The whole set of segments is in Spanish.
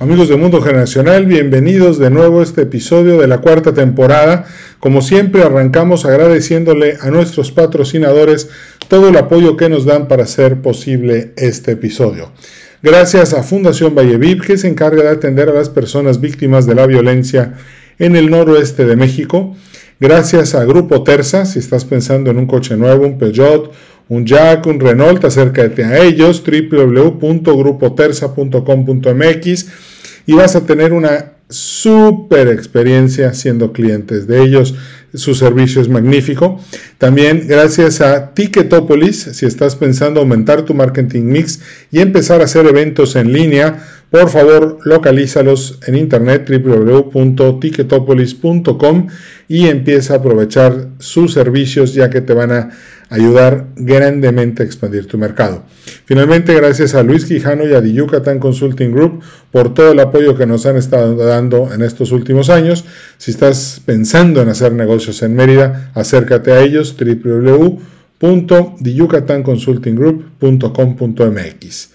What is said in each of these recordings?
Amigos de Mundo Generacional, bienvenidos de nuevo a este episodio de la cuarta temporada. Como siempre, arrancamos agradeciéndole a nuestros patrocinadores todo el apoyo que nos dan para hacer posible este episodio. Gracias a Fundación Vallevip, que se encarga de atender a las personas víctimas de la violencia en el noroeste de México. Gracias a Grupo Terza, si estás pensando en un coche nuevo, un Peugeot, un Jack, un Renault, acércate a ellos, www.grupoterza.com.mx y vas a tener una super experiencia siendo clientes de ellos. Su servicio es magnífico. También gracias a Ticketopolis, si estás pensando aumentar tu marketing mix y empezar a hacer eventos en línea, por favor localízalos en internet www.ticketopolis.com y empieza a aprovechar sus servicios ya que te van a ayudar grandemente a expandir tu mercado. Finalmente, gracias a Luis Quijano y a The Consulting Group por todo el apoyo que nos han estado dando en estos últimos años. Si estás pensando en hacer negocios en Mérida, acércate a ellos www.theyucatanconsultinggroup.com.mx.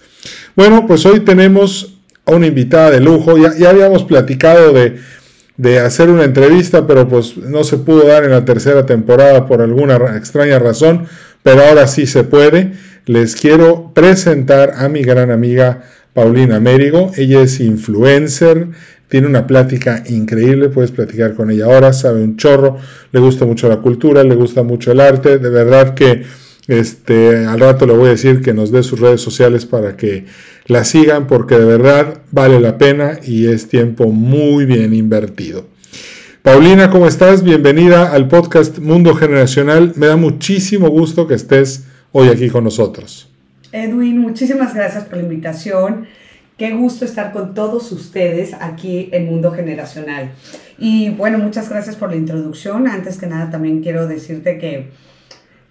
Bueno, pues hoy tenemos a una invitada de lujo. Ya, ya habíamos platicado de de hacer una entrevista, pero pues no se pudo dar en la tercera temporada por alguna extraña razón, pero ahora sí se puede. Les quiero presentar a mi gran amiga Paulina Mérigo. Ella es influencer, tiene una plática increíble, puedes platicar con ella ahora, sabe un chorro, le gusta mucho la cultura, le gusta mucho el arte, de verdad que este, al rato le voy a decir que nos dé sus redes sociales para que la sigan porque de verdad vale la pena y es tiempo muy bien invertido. Paulina, ¿cómo estás? Bienvenida al podcast Mundo Generacional. Me da muchísimo gusto que estés hoy aquí con nosotros. Edwin, muchísimas gracias por la invitación. Qué gusto estar con todos ustedes aquí en Mundo Generacional. Y bueno, muchas gracias por la introducción. Antes que nada, también quiero decirte que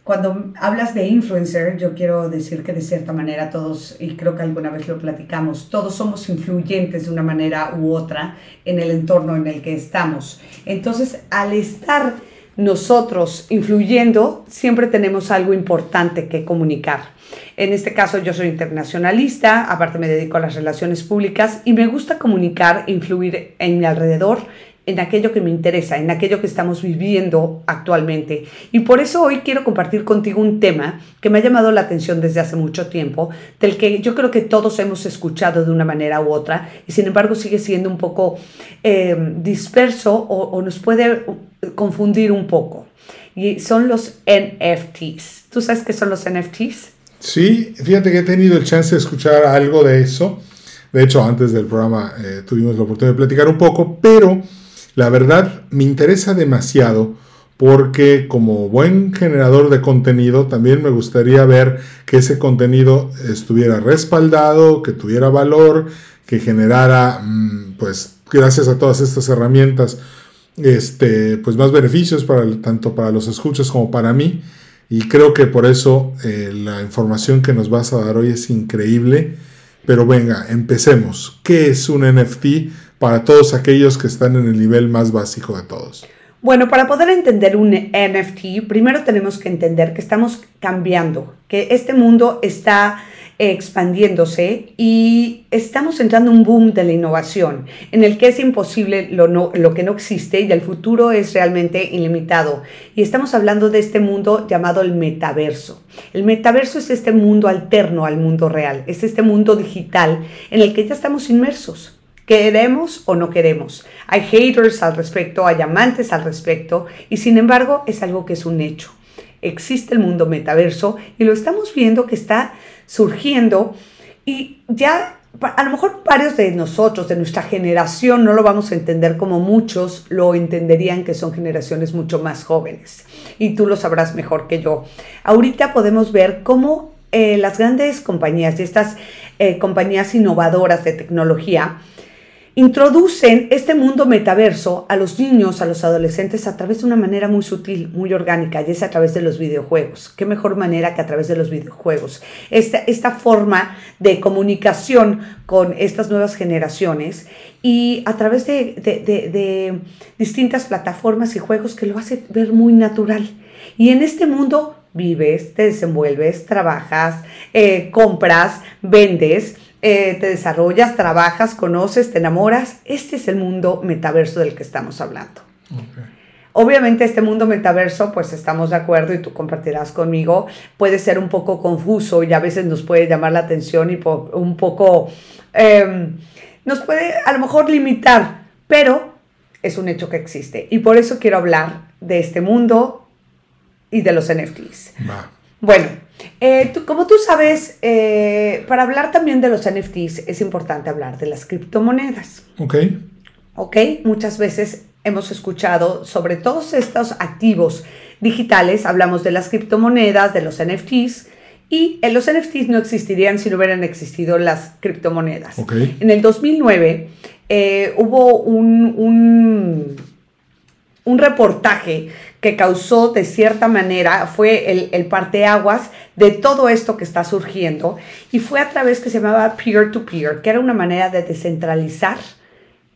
cuando hablas de influencer, yo quiero decir que de cierta manera todos, y creo que alguna vez lo platicamos, todos somos influyentes de una manera u otra en el entorno en el que estamos. Entonces, al estar nosotros influyendo, siempre tenemos algo importante que comunicar. En este caso yo soy internacionalista, aparte me dedico a las relaciones públicas y me gusta comunicar, influir en mi alrededor, en aquello que me interesa, en aquello que estamos viviendo actualmente. Y por eso hoy quiero compartir contigo un tema que me ha llamado la atención desde hace mucho tiempo, del que yo creo que todos hemos escuchado de una manera u otra, y sin embargo sigue siendo un poco eh, disperso o, nos puede confundir un poco. Y son los NFTs. ¿Tú sabes qué son los NFTs? Sí, fíjate que he tenido el chance de escuchar algo de eso. De hecho, antes del programa eh, tuvimos la oportunidad de platicar un poco, pero la verdad me interesa demasiado porque como buen generador de contenido también me gustaría ver que ese contenido estuviera respaldado, que tuviera valor, que generara, mm, pues gracias a todas estas herramientas, este, pues más beneficios para, tanto para los escuchas como para mí. Y creo que por eso eh, la información que nos vas a dar hoy es increíble. Pero venga, empecemos. ¿Qué es un NFT? Para todos aquellos que están en el nivel más básico de todos? Bueno, para poder entender un NFT, primero tenemos que entender que estamos cambiando, que este mundo está expandiéndose y estamos entrando en un boom de la innovación, en el que es imposible lo, lo que no existe y el futuro es realmente ilimitado. Y estamos hablando de este mundo llamado el metaverso. El metaverso es este mundo alterno al mundo real, es este mundo digital en el que ya estamos inmersos. Queremos o no queremos. Hay haters al respecto, hay amantes al respecto y sin embargo es algo que es un hecho. Existe el mundo metaverso y lo estamos viendo que está surgiendo y ya a lo mejor varios de nosotros, de nuestra generación, no lo vamos a entender como muchos lo entenderían que son generaciones mucho más jóvenes. Y tú lo sabrás mejor que yo. Ahorita podemos ver cómo eh, las grandes compañías y estas eh, compañías innovadoras de tecnología introducen este mundo metaverso a los niños, a los adolescentes a través de una manera muy sutil, muy orgánica, y es a través de los videojuegos. ¿Qué mejor manera que a través de los videojuegos? Esta, esta forma de comunicación con estas nuevas generaciones y a través de, de distintas plataformas y juegos que lo hace ver muy natural. Y en este mundo vives, te desenvuelves, trabajas, eh, compras, vendes, eh, te desarrollas, trabajas, conoces, te enamoras. Este es el mundo metaverso del que estamos hablando. Obviamente este mundo metaverso, pues estamos de acuerdo y tú compartirás conmigo, puede ser un poco confuso y a veces nos puede llamar la atención y un poco, em, nos puede a lo mejor limitar, pero es un hecho que existe. Y por eso quiero hablar de este mundo y de los NFTs. Bueno, eh, como tú sabes, eh, para hablar también de los NFTs es importante hablar de las criptomonedas. Ok. Ok, muchas veces hemos escuchado sobre todos estos activos digitales, hablamos de las criptomonedas, de los NFTs, y en los NFTs no existirían si no hubieran existido las criptomonedas. Okay. En el 2009 eh, hubo un, un, un reportaje que causó de cierta manera, fue el, el parteaguas de todo esto que está surgiendo y fue a través que se llamaba peer-to-peer, que era una manera de descentralizar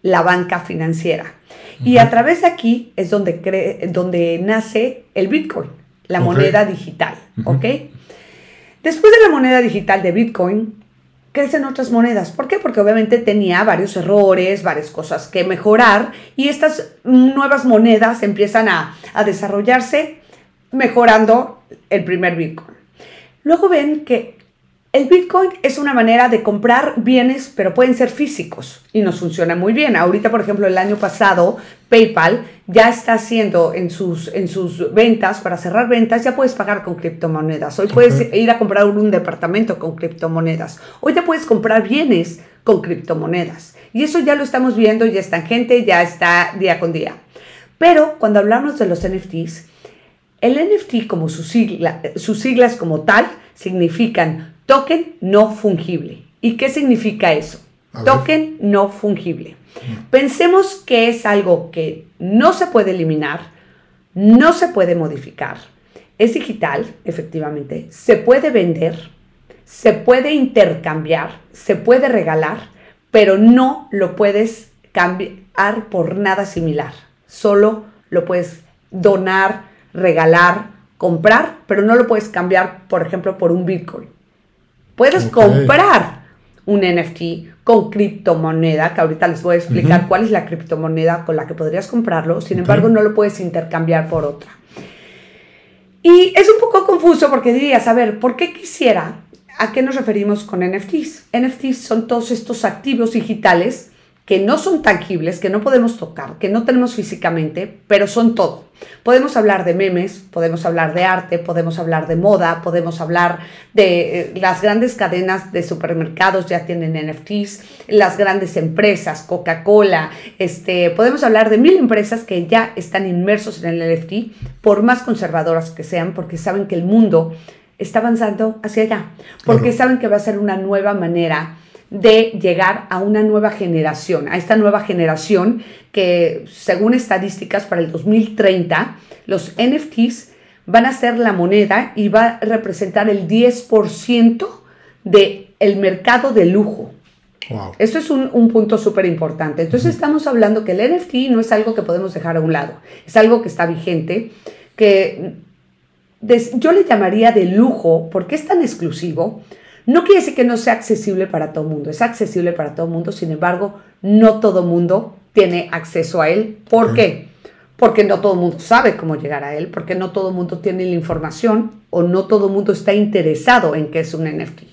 la banca financiera. Y a través de aquí es donde, donde nace el Bitcoin, la moneda digital, ¿ok? Después de la moneda digital de Bitcoin, crecen otras monedas. ¿Por qué? Porque obviamente tenía varios errores, varias cosas que mejorar y estas nuevas monedas empiezan a, a desarrollarse mejorando el primer Bitcoin. Luego ven que el Bitcoin es una manera de comprar bienes, pero pueden ser físicos y nos funciona muy bien. Ahorita, por ejemplo, el año pasado, PayPal ya está haciendo en sus, en sus ventas, para cerrar ventas, ya puedes pagar con criptomonedas. Hoy puedes ir a comprar un departamento con criptomonedas. Hoy ya puedes comprar bienes con criptomonedas. Y eso ya lo estamos viendo, ya está en gente, ya está día con día. Pero cuando hablamos de los NFTs, el NFT como sus, sigla, sus siglas como tal significan Token no fungible. ¿Y qué significa eso? Token no fungible. Mm. Pensemos que es algo que no se puede eliminar, no se puede modificar. Es digital, efectivamente. Se puede vender, se puede intercambiar, se puede regalar, pero no lo puedes cambiar por nada similar. Solo lo puedes donar, regalar, comprar, pero no lo puedes cambiar, por ejemplo, por un Bitcoin. Puedes comprar un NFT con criptomoneda, que ahorita les voy a explicar cuál es la criptomoneda con la que podrías comprarlo, sin embargo no lo puedes intercambiar por otra. Y es un poco confuso porque dirías, a ver, ¿por qué quisiera? ¿A qué nos referimos con NFTs? NFTs son todos estos activos digitales que no son tangibles, que no podemos tocar, que no tenemos físicamente, pero son todo. Podemos hablar de memes, podemos hablar de arte, podemos hablar de moda, podemos hablar de eh, las grandes cadenas de supermercados ya tienen NFTs, las grandes empresas, Coca-Cola, este, podemos hablar de mil empresas que ya están inmersos en el NFT, por más conservadoras que sean, porque saben que el mundo está avanzando hacia allá, porque saben que va a ser una nueva manera de llegar a una nueva generación, a esta nueva generación que según estadísticas para el 2030, los NFTs van a ser la moneda y va a representar el 10% del el mercado de lujo. Wow. Esto es un, un punto súper importante. Entonces estamos hablando que el NFT no es algo que podemos dejar a un lado, es algo que está vigente, que yo le llamaría de lujo porque es tan exclusivo, no quiere decir que no sea accesible para todo el mundo, es accesible para todo el mundo, sin embargo, no todo el mundo tiene acceso a él. ¿Por qué? Porque no todo el mundo sabe cómo llegar a él, porque no todo el mundo tiene la información o no todo el mundo está interesado en qué es un NFT.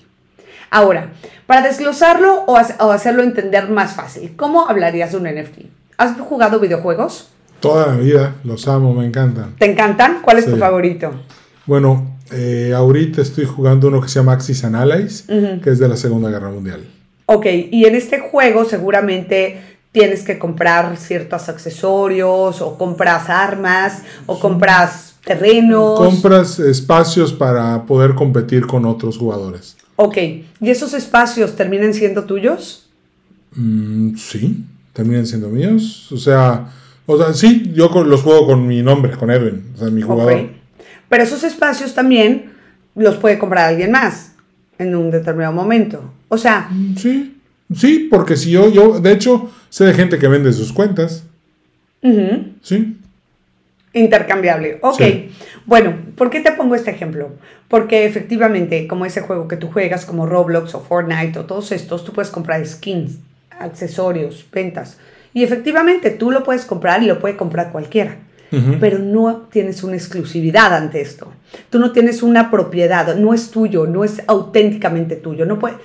Ahora, para desglosarlo o, hacerlo entender más fácil, ¿cómo hablarías de un NFT? ¿Has jugado videojuegos? Toda la vida, los amo, me encantan. ¿Te encantan? ¿Cuál es tu favorito? Bueno, eh, ahorita estoy jugando uno que se llama Axis and Allies, que es de la Segunda Guerra Mundial. Ok, y en este juego seguramente tienes que comprar ciertos accesorios o compras armas o compras terrenos. Compras espacios para poder competir con otros jugadores. Ok, ¿y esos espacios terminan siendo tuyos? Mm, sí. terminan siendo míos. O sea, o sea, sí, yo los juego con mi nombre, con Edwin, o sea, mi jugador. Pero esos espacios también los puede comprar alguien más en un determinado momento. O sea. Sí, sí, porque si yo, yo, de hecho, sé de gente que vende sus cuentas. Sí. Intercambiable. Ok. Bueno, ¿por qué te pongo este ejemplo? Porque efectivamente, como ese juego que tú juegas, como Roblox o Fortnite o todos estos, tú puedes comprar skins, accesorios, ventas. Y efectivamente, tú lo puedes comprar y lo puede comprar cualquiera. Pero no tienes una exclusividad ante esto. Tú no tienes una propiedad, no es tuyo, no es auténticamente tuyo. No puede,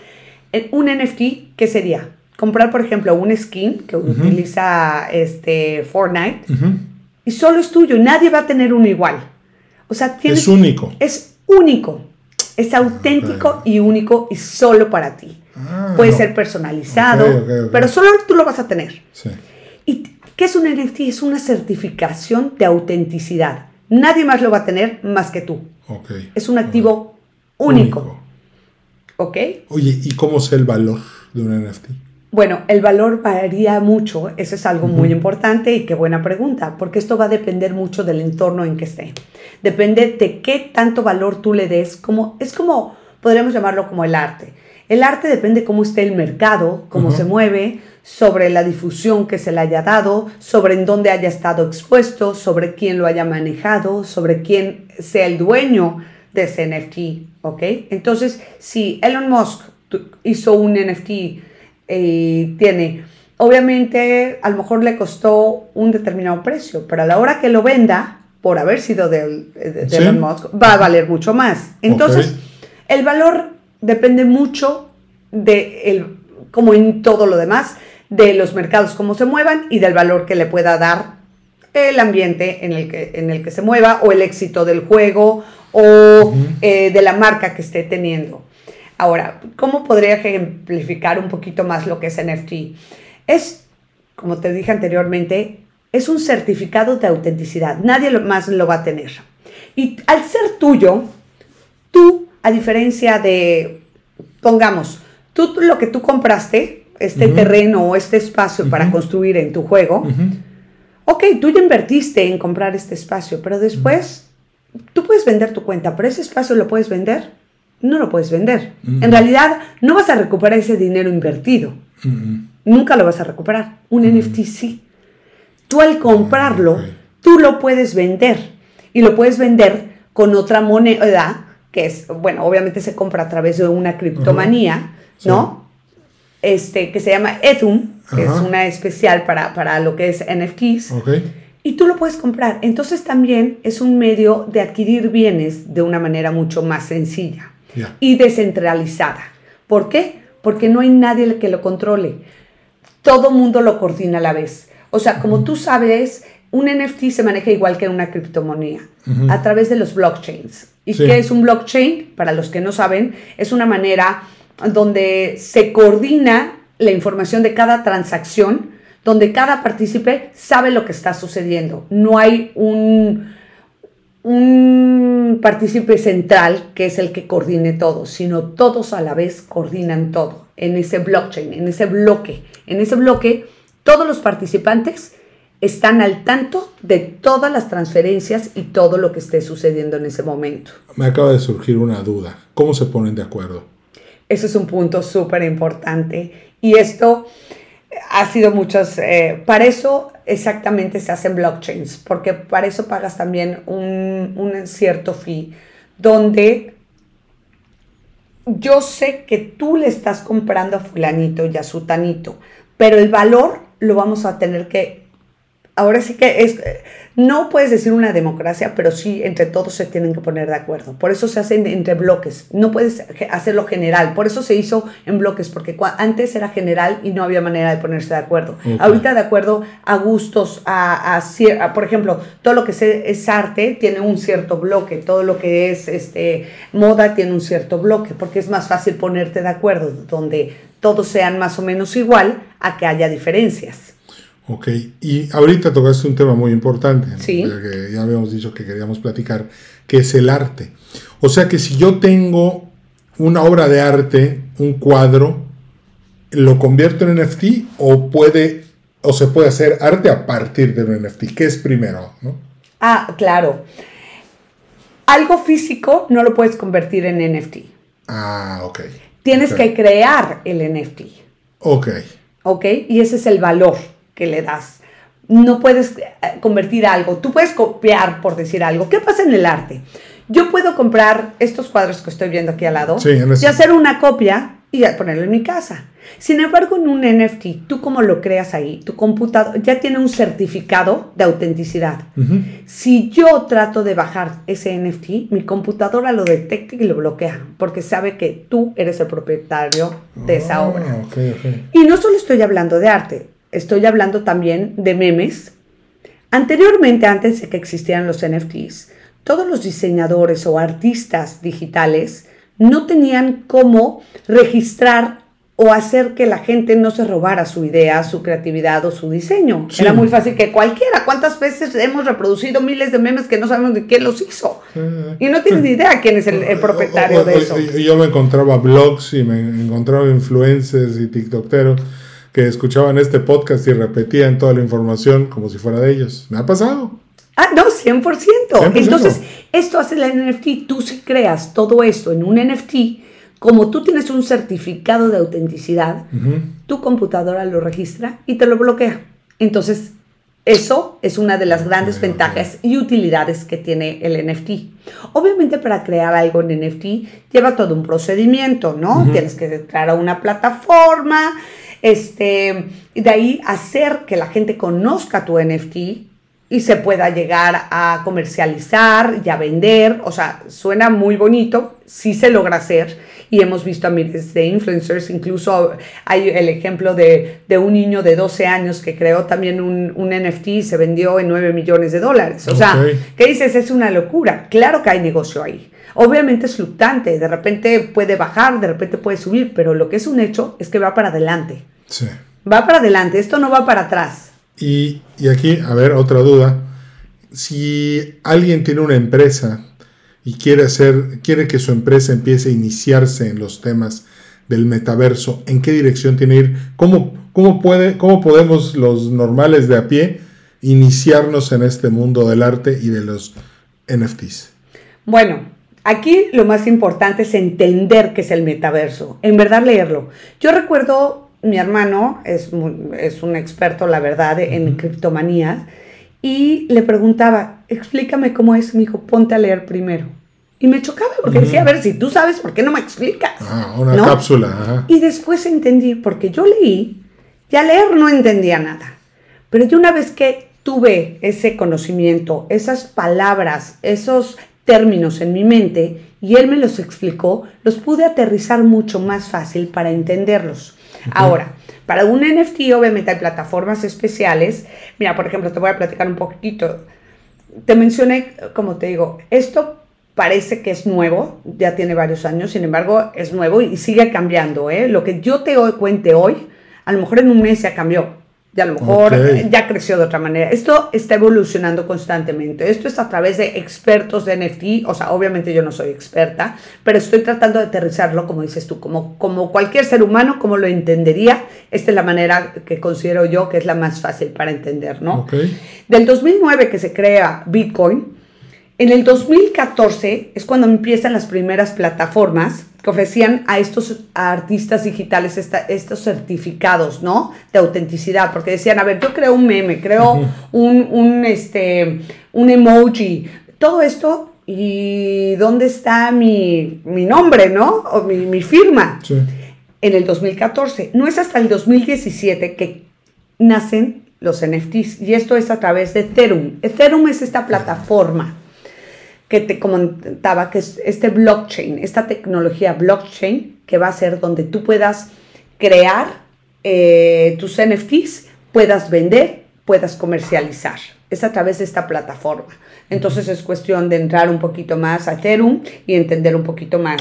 un NFT, ¿qué sería? Comprar, por ejemplo, un skin que utiliza este Fortnite y solo es tuyo, nadie va a tener uno igual. O sea, es único. Es único. Es auténtico y único y solo para ti. Ah, Puede ser personalizado, pero solo tú lo vas a tener. ¿Y qué es un NFT? Es una certificación de autenticidad. Nadie más lo va a tener más que tú. Es un activo único. ¿Ok? Oye, ¿y cómo sé el valor de un NFT? Bueno, el valor varía mucho, eso es algo muy importante y qué buena pregunta, porque esto va a depender mucho del entorno en que esté. Depende de qué tanto valor tú le des, como, es como, podríamos llamarlo como el arte. El arte depende cómo esté el mercado, cómo se mueve, sobre la difusión que se le haya dado, sobre en dónde haya estado expuesto, sobre quién lo haya manejado, sobre quién sea el dueño de ese NFT, ¿ok? Entonces, si Elon Musk hizo un NFT y tiene, obviamente a lo mejor le costó un determinado precio, pero a la hora que lo venda, por haber sido de, Elon Musk, va a valer mucho más. Entonces, el valor depende mucho de, el, como en todo lo demás, de los mercados, cómo se muevan y del valor que le pueda dar el ambiente en el que, en el que se mueva o el éxito del juego o eh, de la marca que esté teniendo. Ahora, ¿cómo podría ejemplificar un poquito más lo que es NFT? Es, como te dije anteriormente, es un certificado de autenticidad. Nadie más lo va a tener. Y al ser tuyo, tú, a diferencia de, pongamos, tú lo que tú compraste, este terreno o este espacio para construir en tu juego, ok, tú ya invertiste en comprar este espacio, pero después tú puedes vender tu cuenta, pero ese espacio lo puedes vender no lo puedes vender. En realidad, no vas a recuperar ese dinero invertido. Nunca lo vas a recuperar. Un NFT sí. Tú al comprarlo, tú lo puedes vender. Y lo puedes vender con otra moneda, que es, bueno, obviamente se compra a través de una criptomanía, ¿no? Este, que se llama Ethereum, que es una especial para, para, lo que es NFTs. Y tú lo puedes comprar. Entonces también es un medio de adquirir bienes de una manera mucho más sencilla y descentralizada. ¿Por qué? Porque no hay nadie que lo controle. Todo mundo lo coordina a la vez. O sea, como tú sabes, un NFT se maneja igual que una criptomoneda, a través de los blockchains. ¿Y qué es un blockchain? Para los que no saben, es una manera donde se coordina la información de cada transacción, donde cada partícipe sabe lo que está sucediendo. No hay un, partícipe central que es el que coordine todo, sino todos a la vez coordinan todo en ese blockchain, en ese bloque. En ese bloque, todos los participantes están al tanto de todas las transferencias y todo lo que esté sucediendo en ese momento. Me acaba de surgir una duda. ¿Cómo se ponen de acuerdo? Ese es un punto súper importante. Y esto ha sido muchos, eh, para eso exactamente se hacen blockchains, porque para eso pagas también un, un cierto fee, donde yo sé que tú le estás comprando a fulanito y a sutanito, pero el valor lo vamos a tener que ahora sí que es, no puedes decir una democracia, pero sí entre todos se tienen que poner de acuerdo. Por eso se hacen entre bloques, no puedes hacerlo general. Por eso se hizo en bloques, porque antes era general y no había manera de ponerse de acuerdo. Ahorita de acuerdo a gustos, a, a, por ejemplo, todo lo que es arte tiene un cierto bloque, todo lo que es este, moda tiene un cierto bloque, porque es más fácil ponerte de acuerdo, donde todos sean más o menos igual a que haya diferencias. Ok, y ahorita tocaste un tema muy importante, que ya habíamos dicho que queríamos platicar, que es el arte. O sea que si yo tengo una obra de arte, un cuadro, ¿lo convierto en NFT o puede o se puede hacer arte a partir de un NFT? ¿Qué es primero? ¿no? Ah, claro. Algo físico no lo puedes convertir en NFT. Ah, ok. Tienes okay. que crear el NFT. Ok. ¿Ok? Y ese es el valor que le das. No puedes eh, convertir algo. Tú puedes copiar, por decir algo. ¿Qué pasa en el arte? Yo puedo comprar estos cuadros que estoy viendo aquí al lado Sí, y hacer una copia y ponerlo en mi casa. Sin embargo, en un NFT, tú como lo creas ahí, tu computador ya tiene un certificado de autenticidad. Si yo trato de bajar ese NFT, mi computadora lo detecta y lo bloquea, porque sabe que tú eres el propietario de esa Ah, obra. Y no solo estoy hablando de arte, estoy hablando también de memes. Anteriormente, antes de que existieran los NFTs, todos los diseñadores o artistas digitales no tenían cómo registrar o hacer que la gente no se robara su idea, su creatividad o su diseño. Sí. Era muy fácil que cualquiera, ¿cuántas veces hemos reproducido miles de memes que no sabemos de quién los hizo? Y no tienes ni idea quién es el, el propietario o- o- de eso. Yo me encontraba blogs y me encontraba influencers y tiktokeros que escuchaban este podcast y repetían toda la información como si fuera de ellos. Me ha pasado. Ah, no, 100%. 100%. Entonces, esto hace el NFT. Tú si creas todo esto en un NFT, como tú tienes un certificado de autenticidad, Ujú. tu computadora lo registra y te lo bloquea. Entonces, eso es una de las grandes Ok, ventajas y utilidades que tiene el NFT. Obviamente para crear algo en NFT lleva todo un procedimiento, ¿no? Tienes que entrar a una plataforma, este, de ahí hacer que la gente conozca tu NFT y se pueda llegar a comercializar y a vender. O sea, suena muy bonito, sí se logra hacer. Y hemos visto a miles de influencers, incluso hay el ejemplo de, de un niño de 12 años que creó también un, un NFT y se vendió en 9 millones de dólares. O sea. ¿qué dices? Es una locura. Claro que hay negocio ahí. Obviamente es fluctuante, de repente puede bajar, de repente puede subir, pero lo que es un hecho es que va para adelante. Sí. Va para adelante, esto no va para atrás. Y, y aquí, a ver, otra duda. Si alguien tiene una empresa y quiere hacer, quiere que su empresa empiece a iniciarse en los temas del metaverso, ¿en qué dirección tiene que ir? ¿Cómo, cómo, puede, ¿Cómo podemos los normales de a pie iniciarnos en este mundo del arte y de los NFTs? Bueno, aquí lo más importante es entender qué es el metaverso, en verdad leerlo. Yo recuerdo, mi hermano es, es un experto, la verdad, en criptomanías, y le preguntaba, explícame cómo es, me dijo, ponte a leer primero. Y me chocaba porque decía, a ver, si tú sabes, ¿por qué no me explicas? Ah, una ¿No? cápsula. ajá. Y después entendí, porque yo leí, ya leer no entendía nada. Pero yo una vez que tuve ese conocimiento, esas palabras, esos términos en mi mente, y él me los explicó, los pude aterrizar mucho más fácil para entenderlos. Ahora, para un NFT obviamente hay plataformas especiales. Mira, por ejemplo, te voy a platicar un poquito. Te mencioné, como te digo, esto parece que es nuevo, ya tiene varios años, sin embargo es nuevo y sigue cambiando. ¿eh? Lo que yo te cuente hoy, a lo mejor en un mes ya cambió, ya a lo mejor ya creció de otra manera. Esto está evolucionando constantemente. Esto es a través de expertos de NFT, o sea, obviamente yo no soy experta, pero estoy tratando de aterrizarlo, como dices tú, como, como cualquier ser humano, como lo entendería. Esta es la manera que considero yo que es la más fácil para entender, ¿no? Ok. Del 2009 que se crea Bitcoin, en el 2014 es cuando empiezan las primeras plataformas que ofrecían a estos artistas digitales esta- estos certificados, ¿no? De autenticidad, porque decían, a ver, yo creo un meme, creo un, un, este, un emoji, todo esto, ¿y dónde está mi, mi nombre, ¿no? O mi, mi firma Sí. en el 2014. No es hasta el 2017 que nacen los NFTs y esto es a través de Ethereum. Ethereum es esta plataforma que te comentaba, que es este blockchain, esta tecnología blockchain que va a ser donde tú puedas crear eh, tus NFTs, puedas vender, puedas comercializar. Es a través de esta plataforma. Entonces es cuestión de entrar un poquito más a Ethereum y entender un poquito más.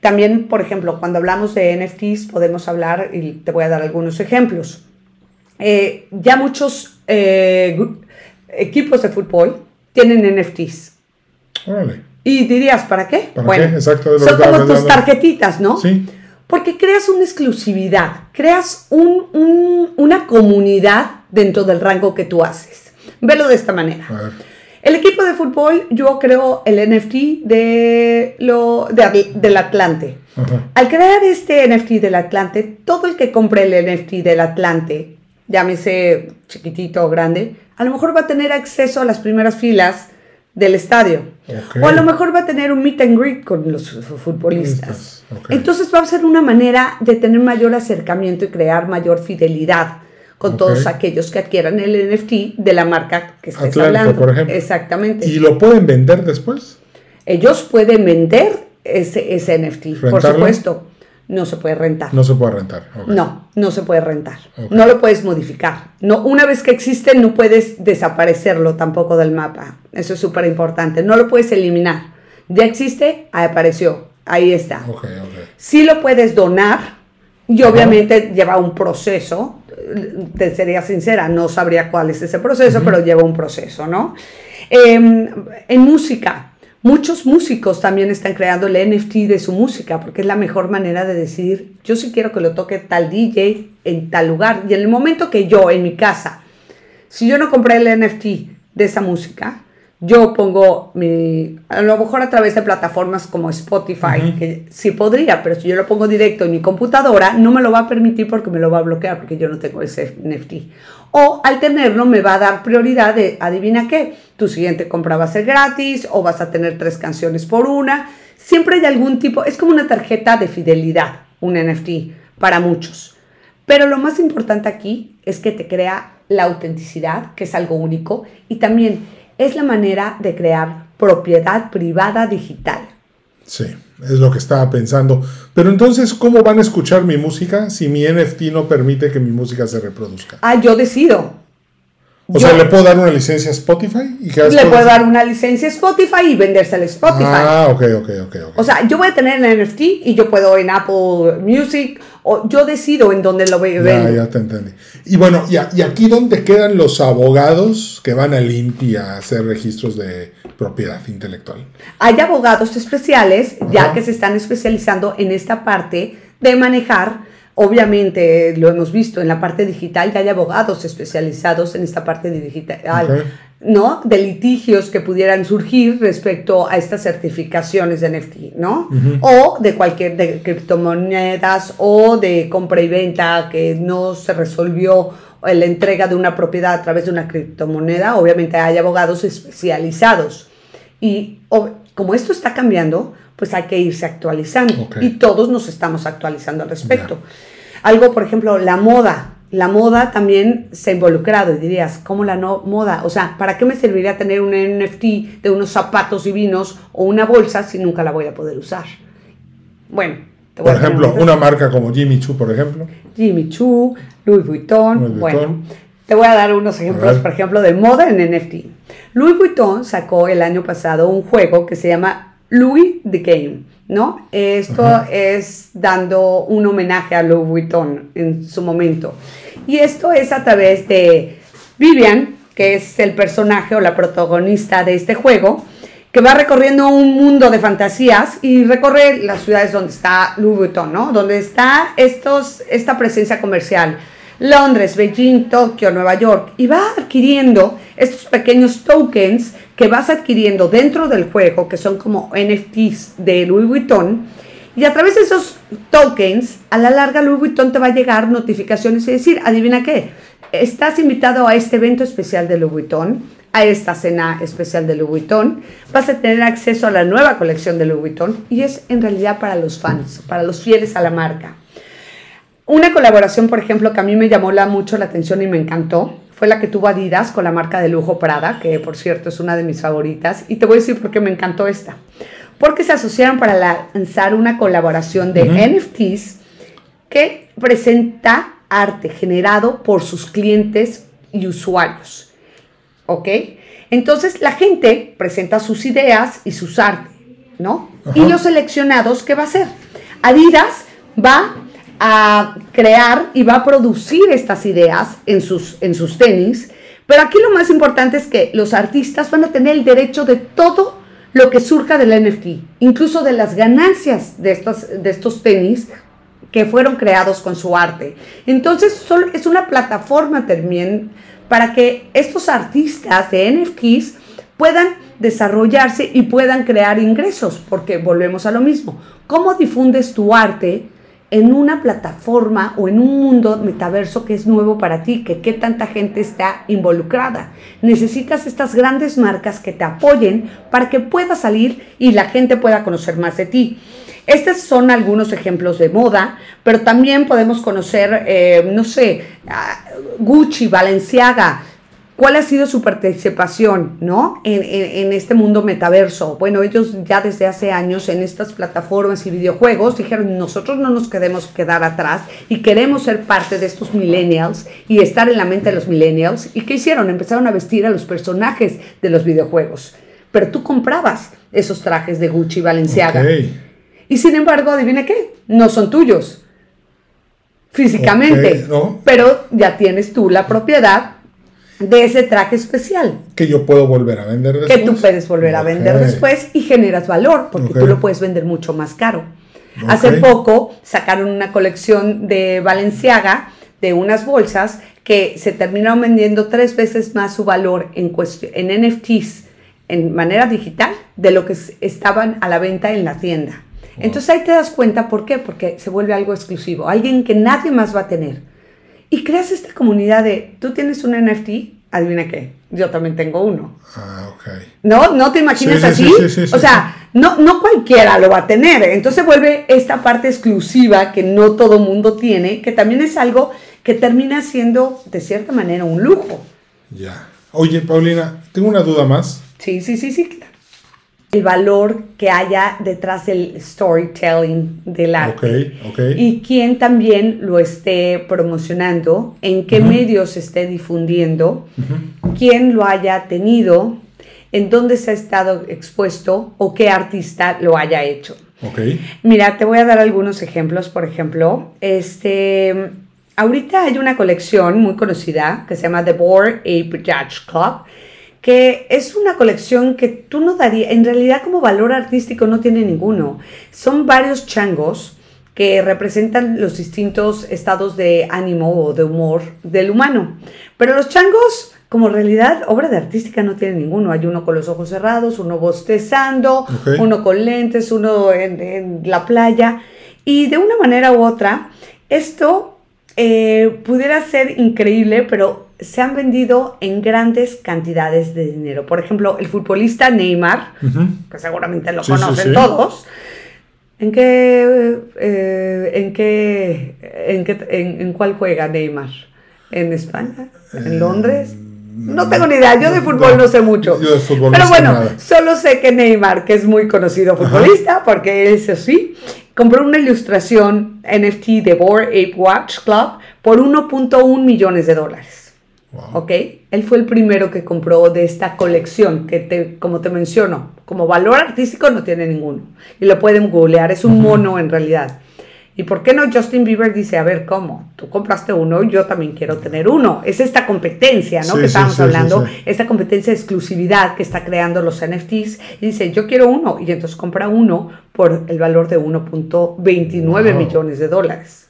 También, por ejemplo, cuando hablamos de NFTs, podemos hablar, y te voy a dar algunos ejemplos. Eh, ya muchos eh, equipos de fútbol tienen NFTs. Órale. Y dirías, ¿para qué? ¿Para qué? Exacto, son como tus tarjetitas, ¿no? Sí. Porque creas una exclusividad, creas un- un- una comunidad dentro del rango que tú haces. Velo de esta manera. A ver. El equipo de fútbol, yo creo el NFT de lo, de- del Atlante. Ajá. Al crear este NFT del Atlante, todo el que compre el NFT del Atlante, llámese chiquitito o grande, a lo mejor va a tener acceso a las primeras filas del estadio. O a lo mejor va a tener un meet and greet con los fu- futbolistas. Entonces va a ser una manera de tener mayor acercamiento y crear mayor fidelidad con todos aquellos que adquieran el NFT de la marca que estés hablando. por ejemplo. Exactamente. ¿Y lo pueden vender después? Ellos pueden vender ese, ese NFT, por supuesto. No se puede rentar. No se puede rentar. No, no se puede rentar. No lo puedes modificar. No, una vez que existe, no puedes desaparecerlo tampoco del mapa. Eso es súper importante. No lo puedes eliminar. Ya existe, apareció. Ahí está. Ok, ok. Sí lo puedes donar y obviamente lleva un proceso. Te sería sincera, no sabría cuál es ese proceso, pero lleva un proceso, ¿no? Em, en música, muchos músicos también están creando el NFT de su música porque es la mejor manera de decidir, yo sí quiero que lo toque tal DJ en tal lugar. Y en el momento que yo, en mi casa, si yo no compré el NFT de esa música, yo pongo mi, a lo mejor a través de plataformas como Spotify, que sí podría, pero si yo lo pongo directo en mi computadora, no me lo va a permitir porque me lo va a bloquear porque yo no tengo ese NFT. O al tenerlo me va a dar prioridad de, adivina qué, tu siguiente compra va a ser gratis o vas a tener tres canciones por una. Siempre hay algún tipo, es como una tarjeta de fidelidad, un NFT, para muchos. Pero lo más importante aquí es que te crea la autenticidad, que es algo único, y también es la manera de crear propiedad privada digital. Sí, es lo que estaba pensando. Pero entonces, ¿cómo van a escuchar mi música si mi NFT no permite que mi música se reproduzca? Ah, yo decido. O Yo sea, ¿le puedo dar una licencia a Spotify? Y le puedo dar una licencia a Spotify y vendérsela a Spotify. Ah, ok, ok, ok. O sea, yo voy a tener el NFT y yo puedo en Apple Music o yo decido en dónde lo voy a ya, vender. ya te entendí. Y bueno, y, a- y aquí dónde quedan los abogados que van al INPI a hacer registros de propiedad intelectual. Hay abogados especiales ya que se están especializando en esta parte de manejar. Obviamente lo hemos visto en la parte digital, ya hay abogados especializados en esta parte de digital. ¿no? De litigios que pudieran surgir respecto a estas certificaciones de NFT, ¿no? O de cualquier, de criptomonedas o de compra y venta que no se resolvió la entrega de una propiedad a través de una criptomoneda, obviamente hay abogados especializados. Y como esto está cambiando, pues hay que irse actualizando. Y todos nos estamos actualizando al respecto. Algo, por ejemplo, la moda. La moda también se ha involucrado y dirías, ¿cómo la no moda? O sea, ¿para qué me serviría tener un NFT de unos zapatos divinos o una bolsa si nunca la voy a poder usar? Bueno, te voy Por ejemplo, un una marca como Jimmy Choo, por ejemplo. Jimmy Choo, Louis Vuitton. Louis Bueno, Vuitton. te voy a dar unos ejemplos, por ejemplo, de moda en NFT. Louis Vuitton sacó el año pasado un juego que se llama Louis the Game, ¿no? Esto Ajá. es dando un homenaje a Louis Vuitton en su momento. Y esto es a través de Vivian, que es el personaje o la protagonista de este juego, que va recorriendo un mundo de fantasías y recorre las ciudades donde está Louis Vuitton, ¿no? Donde está estos, esta presencia comercial. Londres, Beijing, Tokio, Nueva York, y va adquiriendo estos pequeños tokens que vas adquiriendo dentro del juego, que son como NFTs de Louis Vuitton, y a través de esos tokens, a la larga Louis Vuitton te va a llegar notificaciones y decir, adivina qué, estás invitado a este evento especial de Louis Vuitton, a esta cena especial de Louis Vuitton, vas a tener acceso a la nueva colección de Louis Vuitton y es en realidad para los fans, para los fieles a la marca. Una colaboración, por ejemplo, que a mí me llamó la, mucho la atención y me encantó, fue la que tuvo Adidas con la marca de lujo Prada, que por cierto es una de mis favoritas. Y te voy a decir por qué me encantó esta. Porque se asociaron para lanzar una colaboración de NFTs que presenta arte generado por sus clientes y usuarios. ¿Ok? Entonces la gente presenta sus ideas y sus arte, ¿no? Y los seleccionados, ¿qué va a hacer? Adidas va a crear y va a producir estas ideas en sus, en sus tenis, pero aquí lo más importante es que los artistas van a tener el derecho de todo lo que surja del NFT, incluso de las ganancias de estos, de estos tenis que fueron creados con su arte. Entonces, es una plataforma también para que estos artistas de NFTs puedan desarrollarse y puedan crear ingresos, porque volvemos a lo mismo. ¿Cómo difundes tu arte en una plataforma o en un mundo metaverso que es nuevo para ti, que qué tanta gente está involucrada. Necesitas estas grandes marcas que te apoyen para que puedas salir y la gente pueda conocer más de ti. Estos son algunos ejemplos de moda, pero también podemos conocer, eh, no sé, Gucci, Balenciaga, ¿Cuál ha sido su participación ¿no? En, este mundo metaverso? Bueno, ellos ya desde hace años en estas plataformas y videojuegos dijeron, nosotros no nos queremos quedar atrás y queremos ser parte de estos millennials y estar en la mente de los millennials. ¿Y qué hicieron? Empezaron a vestir a los personajes de los videojuegos. Pero tú comprabas esos trajes de Gucci y Balenciaga. Y sin embargo, adivina qué, no son tuyos físicamente, pero ya tienes tú la propiedad de ese traje especial. Que yo puedo volver a vender después. Que tú puedes volver a vender después y generas valor, porque tú lo puedes vender mucho más caro. Hace poco sacaron una colección de Valenciaga de unas bolsas que se terminaron vendiendo tres veces más su valor en, en NFTs en manera digital de lo que estaban a la venta en la tienda. Entonces ahí te das cuenta por qué, porque se vuelve algo exclusivo, alguien que nadie más va a tener. Y creas esta comunidad de, tú tienes un NFT, adivina qué, yo también tengo uno. Ah, ok. ¿No? ¿No te imaginas así? o sea, no, no cualquiera lo va a tener. Entonces vuelve esta parte exclusiva que no todo mundo tiene, que también es algo que termina siendo, de cierta manera, un lujo. Ya. Oye, Paulina, tengo una duda más. Sí, sí, sí, sí el valor que haya detrás del storytelling del arte. Y quién también lo esté promocionando, en qué medios se esté difundiendo, quién lo haya tenido, en dónde se ha estado expuesto o qué artista lo haya hecho. Mira, te voy a dar algunos ejemplos. Por ejemplo, este, ahorita hay una colección muy conocida que se llama The Board Ape Judge Club que es una colección que tú no darías, en realidad como valor artístico no tiene ninguno. Son varios changos que representan los distintos estados de ánimo o de humor del humano. Pero los changos, como realidad, obra de artística no tiene ninguno. Hay uno con los ojos cerrados, uno bostezando, uno con lentes, uno en, la playa. Y de una manera u otra, esto eh, pudiera ser increíble, pero se han vendido en grandes cantidades de dinero. Por ejemplo, el futbolista Neymar, que seguramente lo conocen todos. ¿En qué, eh, en qué, en qué, en, cuál juega Neymar? ¿En España? ¿En eh, Londres? No tengo ni idea, yo de fútbol no, sé mucho. Pero bueno, solo sé que Neymar, que es muy conocido futbolista, porque es así, compró una ilustración NFT de Board Ape Watch Club por 1.1 millones de dólares. ¿Ok? Él fue el primero que compró de esta colección, que te, como te menciono, como valor artístico no tiene ninguno. Y lo pueden googlear, es un mono en realidad. ¿Y por qué no Justin Bieber dice, a ver, ¿cómo? Tú compraste uno, yo también quiero tener uno. Es esta competencia, ¿no? que estamos hablando, esta competencia de exclusividad que está creando los NFTs. Y dice, yo quiero uno. Y entonces compra uno por el valor de 1.29 millones de dólares.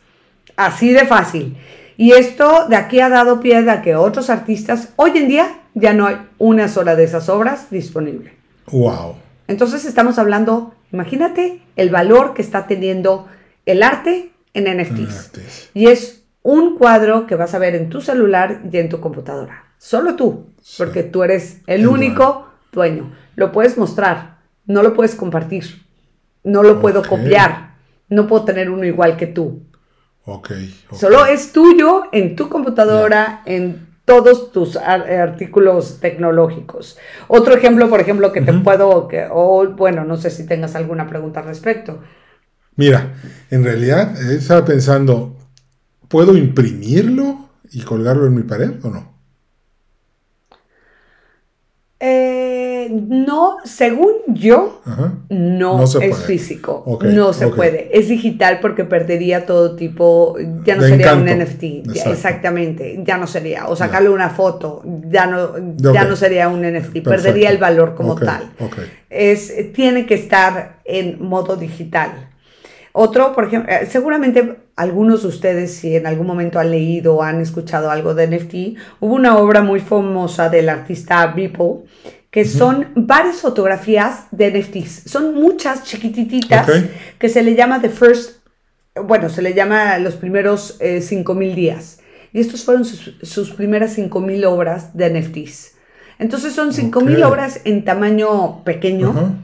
Así de fácil. Y esto de aquí ha dado pie a que otros artistas, hoy en día ya no hay una sola de esas obras disponible. Wow. Entonces estamos hablando, imagínate el valor que está teniendo el arte en NFTs. Y es un cuadro que vas a ver en tu celular y en tu computadora. Solo tú, porque tú eres el, único dueño. Lo puedes mostrar, no lo puedes compartir, no lo puedo copiar, no puedo tener uno igual que tú. Solo es tuyo en tu computadora, en todos tus artículos tecnológicos. Otro ejemplo, por ejemplo, que te puedo, que, o bueno, no sé si tengas alguna pregunta al respecto. Mira, en realidad eh, estaba pensando, ¿puedo imprimirlo y colgarlo en mi pared o no? Eh, no, según yo, no, es físico. no se puede. Es digital porque perdería todo tipo, ya no sería un NFT. exactamente, ya no sería. O sacarle una foto, ya no, ya no sería un NFT. Perdería el valor como tal. Es, tiene que estar en modo digital. Otro, por ejemplo, eh, seguramente algunos de ustedes, si en algún momento han leído o han escuchado algo de NFT, hubo una obra muy famosa del artista Beeple, que son varias fotografías de NFTs. Son muchas chiquititas que se le llama The First, bueno, se le llama los primeros eh, 5.000 días. Y estos fueron sus, primeras 5.000 obras de NFTs. Entonces son 5.000 obras en tamaño pequeño.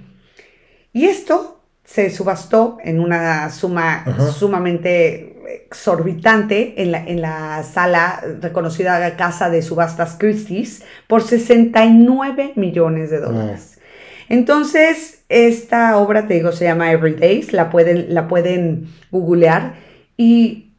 Y esto se subastó en una suma sumamente exorbitante en la, en la sala reconocida Casa de Subastas Christie's por 69 millones de dólares. Entonces, esta obra, te digo, se llama Every Days, la pueden, la pueden googlear y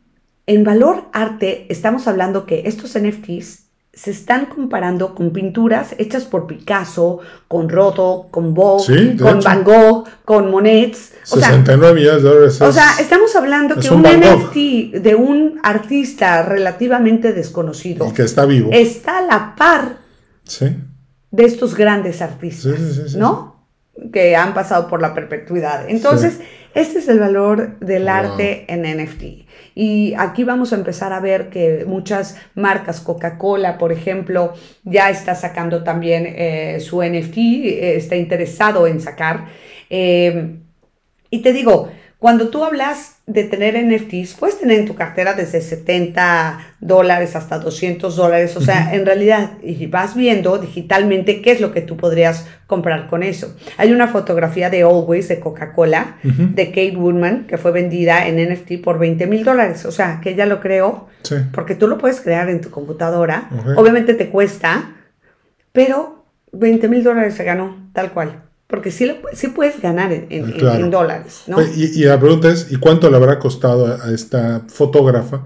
en valor arte estamos hablando que estos NFTs se están comparando con pinturas hechas por Picasso, con Roto, con Vogue, con Van Gogh, con Monet. 69 millones de dólares. O sea, estamos hablando que un, NFT de un artista relativamente desconocido. Y que está vivo. Está a la par de estos grandes artistas, ¿no? Que han pasado por la perpetuidad. Entonces, este es el valor del arte en NFT. Y aquí vamos a empezar a ver que muchas marcas, Coca-Cola, por ejemplo, ya está sacando también eh, su NFT, eh, está interesado en sacar. Eh, y te digo, cuando tú hablas de tener NFTs, puedes tener en tu cartera desde 70 dólares hasta 200 dólares. O sea, en realidad, y vas viendo digitalmente qué es lo que tú podrías comprar con eso. Hay una fotografía de Always de Coca-Cola, de Kate Woodman, que fue vendida en NFT por 20 mil dólares. O sea, que ella lo creó, porque tú lo puedes crear en tu computadora. Obviamente te cuesta, pero 20 mil dólares se ganó, tal cual. Porque sí, sí puedes ganar en, dólares, ¿no? Y, la pregunta es, ¿y cuánto le habrá costado a, esta fotógrafa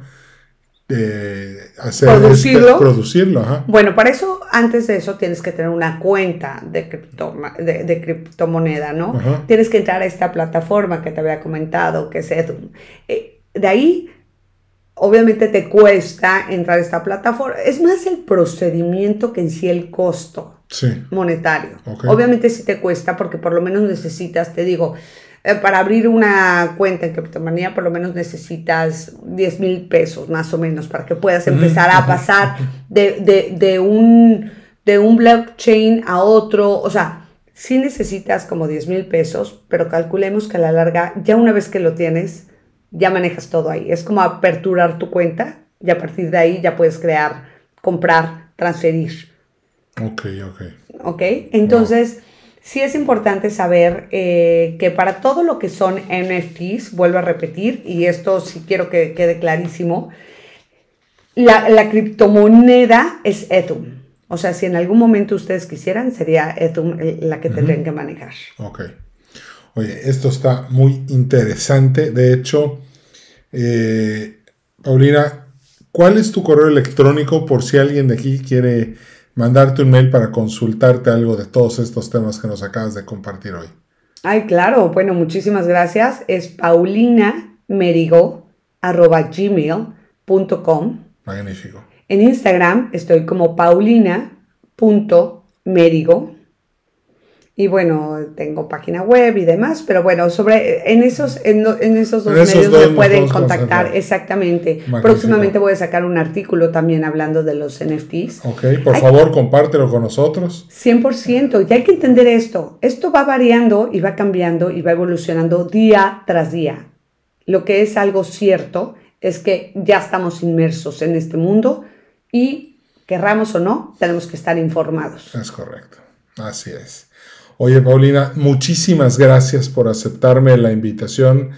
eh, hacer producirlo? Este, producirlo Bueno, para eso, antes de eso, tienes que tener una cuenta de, cripto, de, criptomoneda, ¿no? Tienes que entrar a esta plataforma que te había comentado, que es Edum. Eh, de ahí obviamente te cuesta entrar a esta plataforma. Es más el procedimiento que en sí el costo monetario. Obviamente sí te cuesta porque por lo menos necesitas, te digo, eh, para abrir una cuenta en criptomoneda por lo menos necesitas 10 mil pesos más o menos para que puedas empezar a pasar de, un, de un blockchain a otro. O sea, sí necesitas como 10 mil pesos, pero calculemos que a la larga, ya una vez que lo tienes, ya manejas todo ahí. Es como aperturar tu cuenta y a partir de ahí ya puedes crear, comprar, transferir. Ok, ok. Ok, entonces sí es importante saber eh, que para todo lo que son NFTs, vuelvo a repetir, y esto sí quiero que quede clarísimo, la, criptomoneda es Ethereum. O sea, si en algún momento ustedes quisieran, sería Ethereum la que tendrían que manejar. Ok. Oye, esto está muy interesante. De hecho, eh, Paulina, ¿cuál es tu correo electrónico por si alguien de aquí quiere mandarte un mail para consultarte algo de todos estos temas que nos acabas de compartir hoy. Ay, claro. Bueno, muchísimas gracias. Es paulinamerigo.gmail.com. Magnífico. En Instagram estoy como paulina.merigo. Y bueno, tengo página web y demás, pero bueno, sobre en esos, en, esos dos medios me pueden contactar exactamente. Próximamente voy a sacar un artículo también hablando de los NFTs. Ok, por favor, compártelo con nosotros. 100%, y hay que entender esto. Esto va variando y va cambiando y va evolucionando día tras día. Lo que es algo cierto es que ya estamos inmersos en este mundo y, querramos o no, tenemos que estar informados. Es correcto, así es. Oye, Paulina, muchísimas gracias por aceptarme la invitación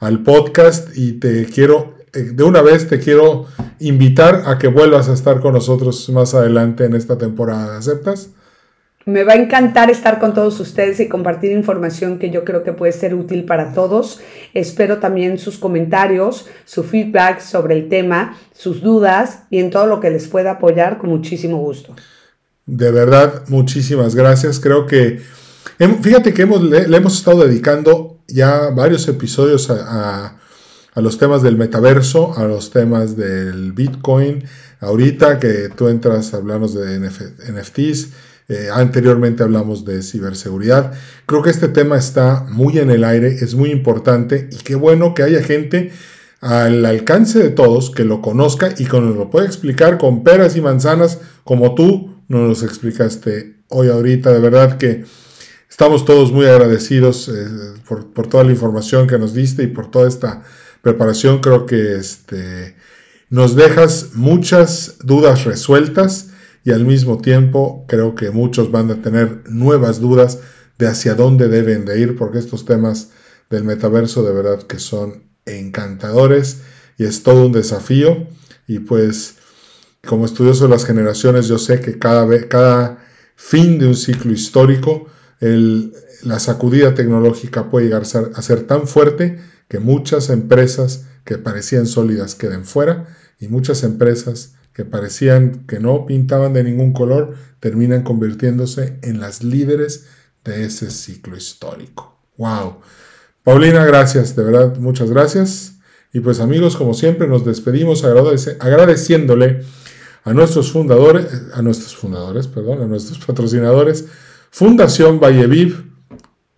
al podcast y te quiero, eh, de una vez te quiero invitar a que vuelvas a estar con nosotros más adelante en esta temporada. ¿Aceptas? Me va a encantar estar con todos ustedes y compartir información que yo creo que puede ser útil para todos. Espero también sus comentarios, su feedback sobre el tema, sus dudas y en todo lo que les pueda apoyar con muchísimo gusto. De verdad, muchísimas gracias. Creo que Fíjate que hemos, le, hemos estado dedicando ya varios episodios a, los temas del metaverso, a los temas del Bitcoin. Ahorita que tú entras a hablarnos de NFTs, Eh, anteriormente hablamos de ciberseguridad. Creo que este tema está muy en el aire, es muy importante y qué bueno que haya gente al alcance de todos que lo conozca y que nos lo pueda explicar con peras y manzanas como tú nos los explicaste hoy ahorita. De verdad que estamos todos muy agradecidos eh, por, toda la información que nos diste y por toda esta preparación. Creo que este, nos dejas muchas dudas resueltas y al mismo tiempo creo que muchos van a tener nuevas dudas de hacia dónde deben de ir porque estos temas del metaverso de verdad que son encantadores y es todo un desafío y pues como estudioso de las generaciones yo sé que cada, vez, cada fin de un ciclo histórico la sacudida tecnológica puede llegar a ser tan fuerte que muchas empresas que parecían sólidas queden fuera y muchas empresas que parecían que no pintaban de ningún color, terminan convirtiéndose en las líderes de ese ciclo histórico. ¡Wow! Paulina, gracias, de verdad, muchas gracias. Y pues amigos, como siempre, nos despedimos agradeciéndole a nuestros fundadores, a nuestros fundadores, perdón, a nuestros patrocinadores, Fundación Valleviv,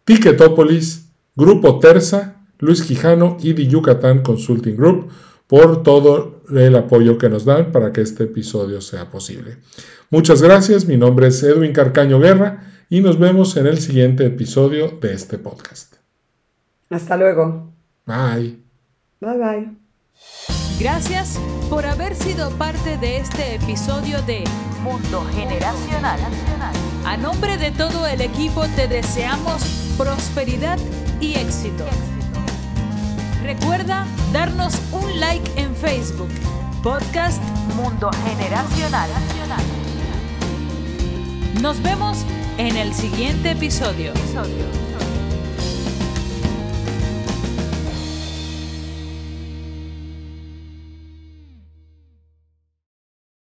Ticketopolis, Grupo Terza, Luis Quijano y The Yucatán Consulting Group por todo el apoyo que nos dan para que este episodio sea posible. Muchas gracias, mi nombre es Edwin Carcaño Guerra y nos vemos en el siguiente episodio de este podcast. Hasta luego. Bye. Bye bye. Gracias por haber sido parte de este episodio de Mundo Generacional. A nombre de todo el equipo te deseamos prosperidad y éxito. Recuerda darnos un like en Facebook. Podcast Mundo Generacional. Nos vemos en el siguiente episodio.